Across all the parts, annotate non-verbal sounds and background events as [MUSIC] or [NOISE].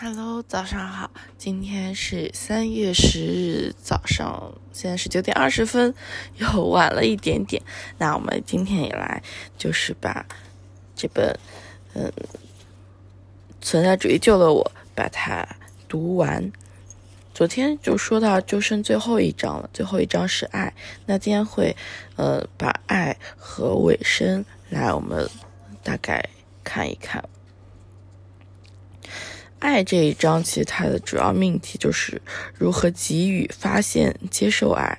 Hello，早上好，今天是三月十日早上，现在是九点二十分，又晚了一点点。那我们今天也来，就是把这本嗯存在主义救了我，把它读完。昨天就说到就剩最后一章了，最后一章是爱。那今天会呃把爱和尾声来我们大概看一看。爱这一章，其实它的主要命题就是如何给予、发现、接受爱。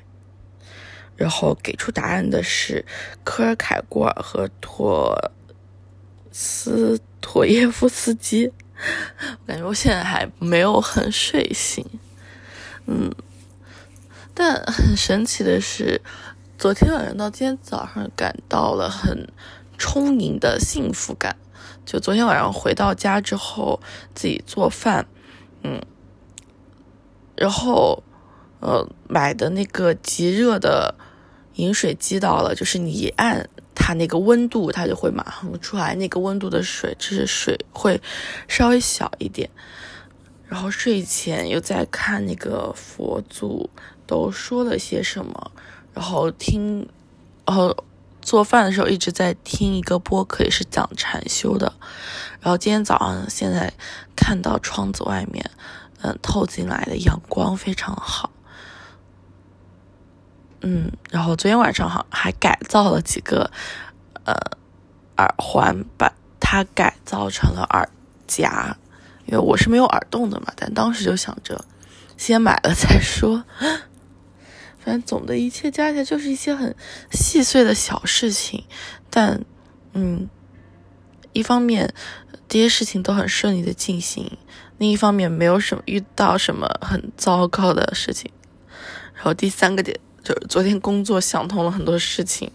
然后给出答案的是科尔凯郭尔和托斯妥耶夫斯基。我感觉我现在还没有很睡醒，嗯，但很神奇的是，昨天晚上到今天早上感到了很充盈的幸福感。就昨天晚上回到家之后，自己做饭，嗯，然后呃买的那个极热的饮水机到了，就是你一按它那个温度，它就会马上出来那个温度的水，只是水会稍微小一点。然后睡前又在看那个佛祖都说了些什么，然后听，然后。做饭的时候一直在听一个播客，也是讲禅修的。然后今天早上现在看到窗子外面，嗯，透进来的阳光非常好。嗯，然后昨天晚上好还改造了几个呃耳环，把它改造成了耳夹，因为我是没有耳洞的嘛。但当时就想着先买了再说。反正总的一切加起来就是一些很细碎的小事情，但，嗯，一方面这些事情都很顺利的进行，另一方面没有什么遇到什么很糟糕的事情，然后第三个点就是昨天工作想通了很多事情。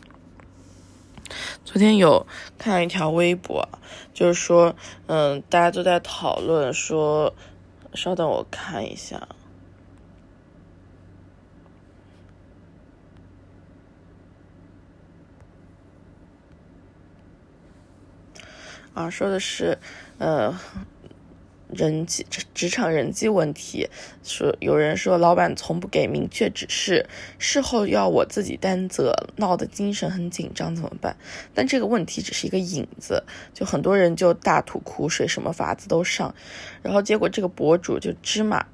昨天有看一条微博，就是说，嗯，大家都在讨论说，稍等我看一下。啊，说的是，呃，人际职场人际问题。说有人说，老板从不给明确指示，事后要我自己担责，闹得精神很紧张，怎么办？但这个问题只是一个引子，就很多人就大吐苦水，什么法子都上。然后结果这个博主就芝麻，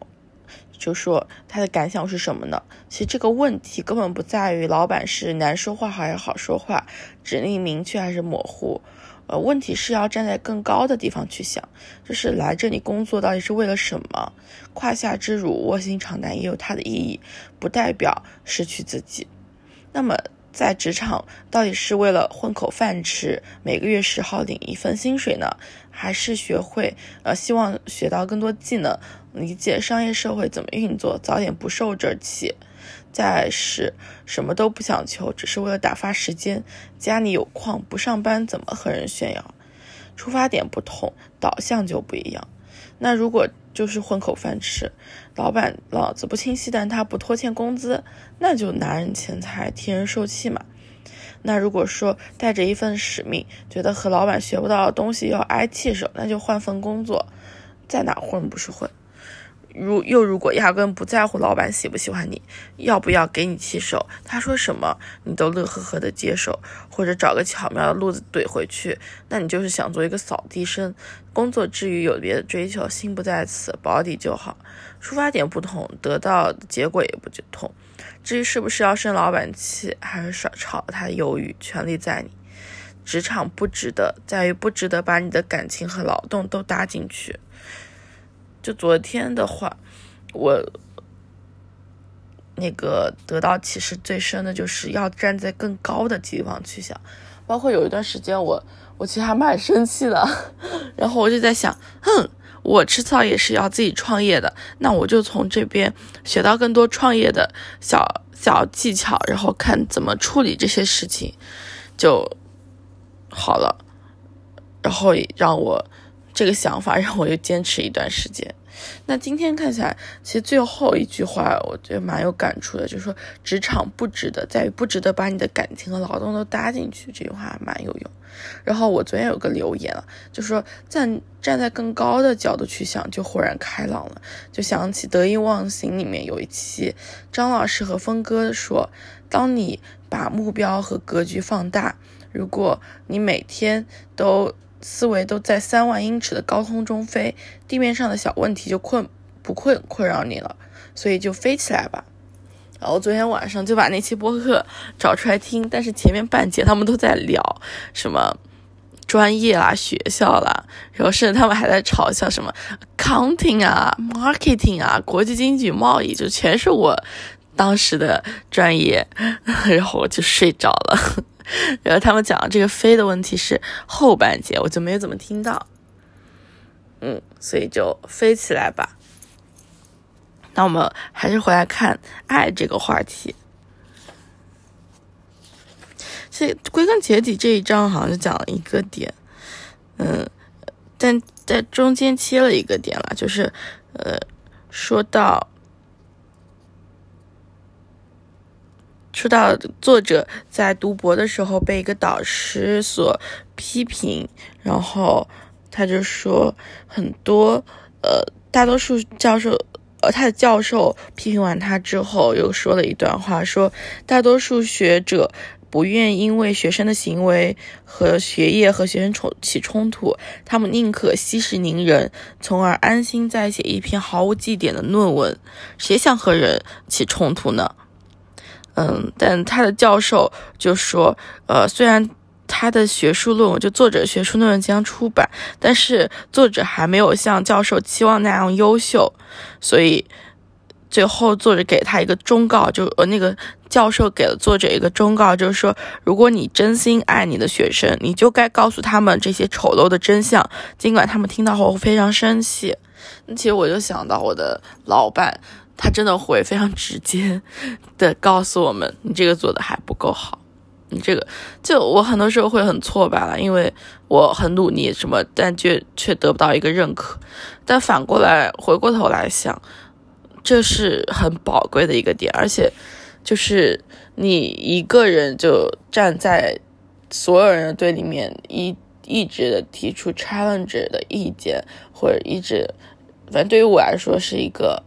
就说他的感想是什么呢？其实这个问题根本不在于老板是难说话还是好说话，指令明确还是模糊。呃，问题是要站在更高的地方去想，就是来这里工作到底是为了什么？胯下之辱，卧薪尝胆也有它的意义，不代表失去自己。那么在职场，到底是为了混口饭吃，每个月十号领一份薪水呢，还是学会呃，希望学到更多技能，理解商业社会怎么运作，早点不受这气？再是什么都不想求，只是为了打发时间。家里有矿，不上班怎么和人炫耀？出发点不同，导向就不一样。那如果就是混口饭吃，老板脑子不清晰，但他不拖欠工资，那就拿人钱财替人受气嘛。那如果说带着一份使命，觉得和老板学不到的东西要挨气受，那就换份工作，在哪混不是混？如又如果压根不在乎老板喜不喜欢你，要不要给你气手，他说什么你都乐呵呵的接受，或者找个巧妙的路子怼回去，那你就是想做一个扫地僧。工作之余有别的追求，心不在此，保底就好。出发点不同，得到的结果也不同。至于是不是要生老板气，还是少炒他鱿鱼，权利在你。职场不值得，在于不值得把你的感情和劳动都搭进去。就昨天的话，我那个得到启示最深的就是要站在更高的地方去想，包括有一段时间我我其实还蛮生气的，[LAUGHS] 然后我就在想，哼，我迟早也是要自己创业的，那我就从这边学到更多创业的小小技巧，然后看怎么处理这些事情就好了，然后让我。这个想法 [LAUGHS] 让我又坚持一段时间。那今天看起来，其实最后一句话我觉得蛮有感触的，就是说职场不值得，在于不值得把你的感情和劳动都搭进去。这句话蛮有用。然后我昨天有个留言啊，就说站站在更高的角度去想，就豁然开朗了。就想起《得意忘形》里面有一期，张老师和峰哥说，当你把目标和格局放大，如果你每天都思维都在三万英尺的高空中飞，地面上的小问题就困不困困扰你了，所以就飞起来吧。然后昨天晚上就把那期播客找出来听，但是前面半截他们都在聊什么专业啦、学校啦，然后甚至他们还在嘲笑什么 accounting 啊、marketing 啊、国际经济贸易，就全是我当时的专业，[LAUGHS] 然后我就睡着了。[LAUGHS] 然后他们讲的这个飞的问题是后半节，我就没有怎么听到。嗯，所以就飞起来吧。那我们还是回来看爱这个话题。这归根结底这一章好像就讲了一个点，嗯，但在中间切了一个点了，就是呃，说到。说到作者在读博的时候被一个导师所批评，然后他就说很多呃，大多数教授呃，他的教授批评完他之后，又说了一段话，说大多数学者不愿因为学生的行为和学业和学生冲起冲突，他们宁可息事宁人，从而安心再写一篇毫无绩点的论文。谁想和人起冲突呢？嗯，但他的教授就说，呃，虽然他的学术论文就作者学术论文将出版，但是作者还没有像教授期望那样优秀，所以最后作者给他一个忠告，就呃那个教授给了作者一个忠告，就是说，如果你真心爱你的学生，你就该告诉他们这些丑陋的真相，尽管他们听到后非常生气。那 [LAUGHS] 其实我就想到我的老板。他真的会非常直接的告诉我们，你这个做的还不够好，你这个就我很多时候会很挫败了，因为我很努力什么，但却却得不到一个认可。但反过来回过头来想，这是很宝贵的一个点，而且就是你一个人就站在所有人的对立面，一一直的提出 challenge 的意见，或者一直，反正对于我来说是一个。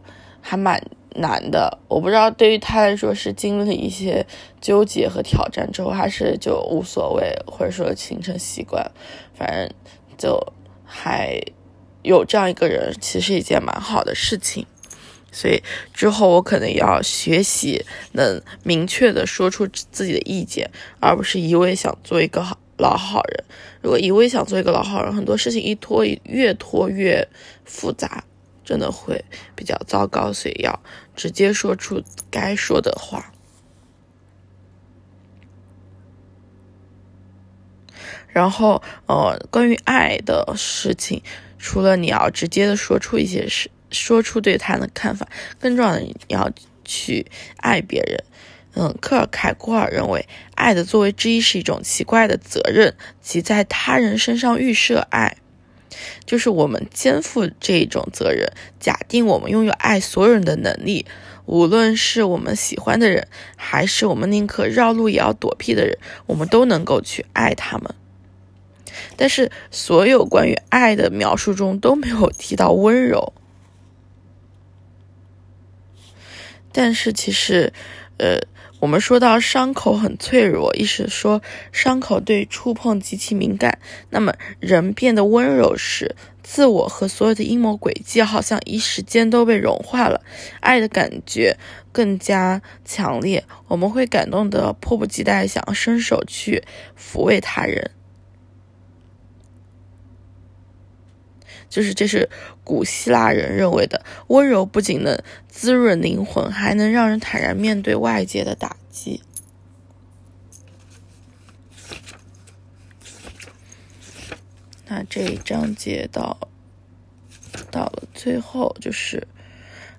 还蛮难的，我不知道对于他来说是经历一些纠结和挑战之后，还是就无所谓，或者说形成习惯，反正就还有这样一个人，其实一件蛮好的事情。所以之后我可能要学习能明确的说出自己的意见，而不是一味想做一个好老好人。如果一味想做一个老好人，很多事情一拖越拖越复杂。真的会比较糟糕，所以要直接说出该说的话。然后，呃，关于爱的事情，除了你要直接的说出一些事，说出对他的看法，更重要的你要去爱别人。嗯，克尔凯郭尔认为，爱的作为之一是一种奇怪的责任，即在他人身上预设爱。就是我们肩负这种责任，假定我们拥有爱所有人的能力，无论是我们喜欢的人，还是我们宁可绕路也要躲避的人，我们都能够去爱他们。但是，所有关于爱的描述中都没有提到温柔。但是，其实，呃。我们说到伤口很脆弱，意思说伤口对触碰极其敏感。那么人变得温柔时，自我和所有的阴谋诡计好像一时间都被融化了，爱的感觉更加强烈。我们会感动得迫不及待，想要伸手去抚慰他人。就是这是古希腊人认为的温柔，不仅能滋润灵魂，还能让人坦然面对外界的打击。那这一章节到到了最后，就是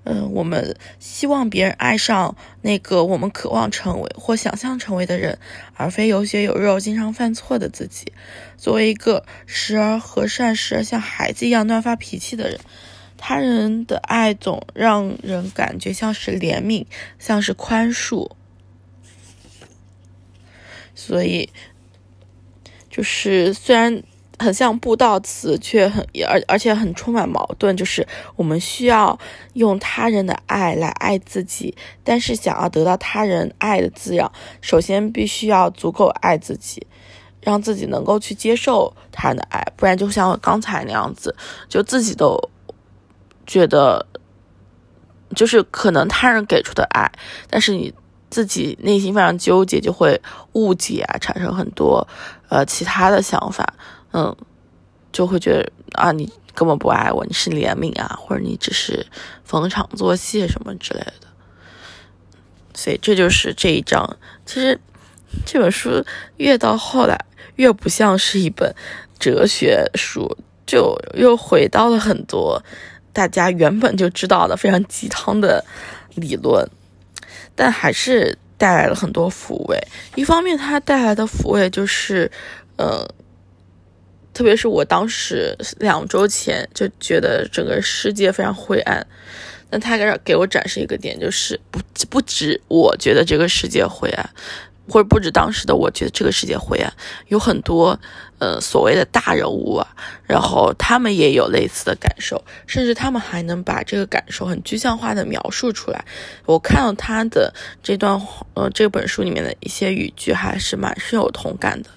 嗯，我们希望别人爱上那个我们渴望成为或想象成为的人，而非有血有肉、经常犯错的自己。作为一个时而和善、时而像孩子一样乱发脾气的人，他人的爱总让人感觉像是怜悯，像是宽恕。所以，就是虽然。很像布道词，却很而而且很充满矛盾。就是我们需要用他人的爱来爱自己，但是想要得到他人爱的滋养，首先必须要足够爱自己，让自己能够去接受他人的爱，不然就像我刚才那样子，就自己都觉得，就是可能他人给出的爱，但是你自己内心非常纠结，就会误解啊，产生很多呃其他的想法。嗯，就会觉得啊，你根本不爱我，你是怜悯啊，或者你只是逢场作戏什么之类的。所以这就是这一章。其实这本书越到后来越不像是一本哲学书，就又回到了很多大家原本就知道的非常鸡汤的理论，但还是带来了很多抚慰。一方面，它带来的抚慰就是，呃。特别是我当时两周前就觉得整个世界非常灰暗，那他给给我展示一个点，就是不不止我觉得这个世界灰暗。或者不止当时的我觉得这个世界灰暗，有很多呃所谓的大人物啊，然后他们也有类似的感受，甚至他们还能把这个感受很具象化的描述出来。我看到他的这段呃这本书里面的一些语句，还是蛮深有同感的。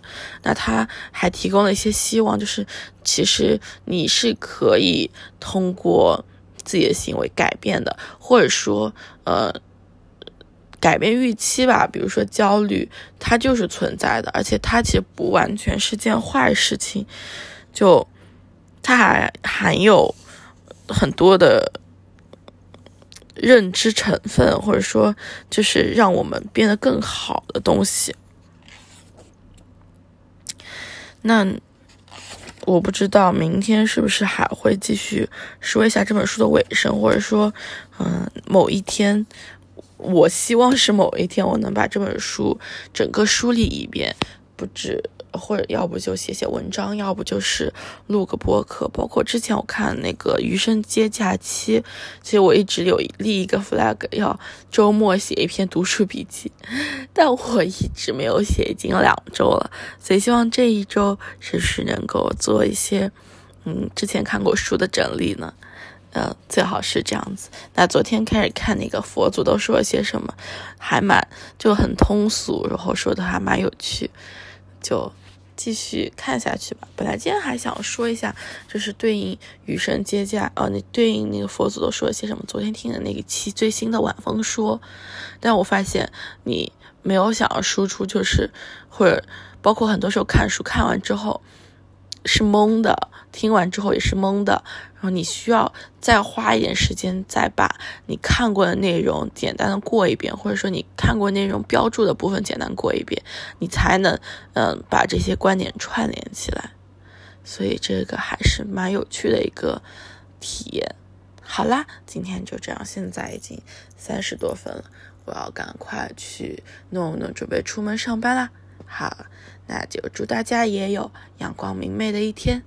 那他还提供了一些希望，就是其实你是可以通过自己的行为改变的，或者说呃。改变预期吧，比如说焦虑，它就是存在的，而且它其实不完全是件坏事情，就它还含有很多的认知成分，或者说就是让我们变得更好的东西。那我不知道明天是不是还会继续说一下这本书的尾声，或者说，嗯，某一天。我希望是某一天我能把这本书整个梳理一遍，不止，或者要不就写写文章，要不就是录个播客。包括之前我看那个《余生皆假期》，其实我一直有立一个 flag，要周末写一篇读书笔记，但我一直没有写，已经两周了。所以希望这一周是不是能够做一些，嗯，之前看过书的整理呢？呃，最好是这样子。那昨天开始看那个佛祖都说了些什么，还蛮就很通俗，然后说的还蛮有趣，就继续看下去吧。本来今天还想说一下，就是对应余生接驾，呃，那对应那个佛祖都说了些什么。昨天听的那个期最新的晚风说，但我发现你没有想要输出，就是或者包括很多时候看书看完之后。是懵的，听完之后也是懵的，然后你需要再花一点时间，再把你看过的内容简单的过一遍，或者说你看过内容标注的部分简单过一遍，你才能嗯把这些观点串联起来。所以这个还是蛮有趣的一个体验。好啦，今天就这样，现在已经三十多分了，我要赶快去弄弄，准备出门上班啦。好。那就祝大家也有阳光明媚的一天。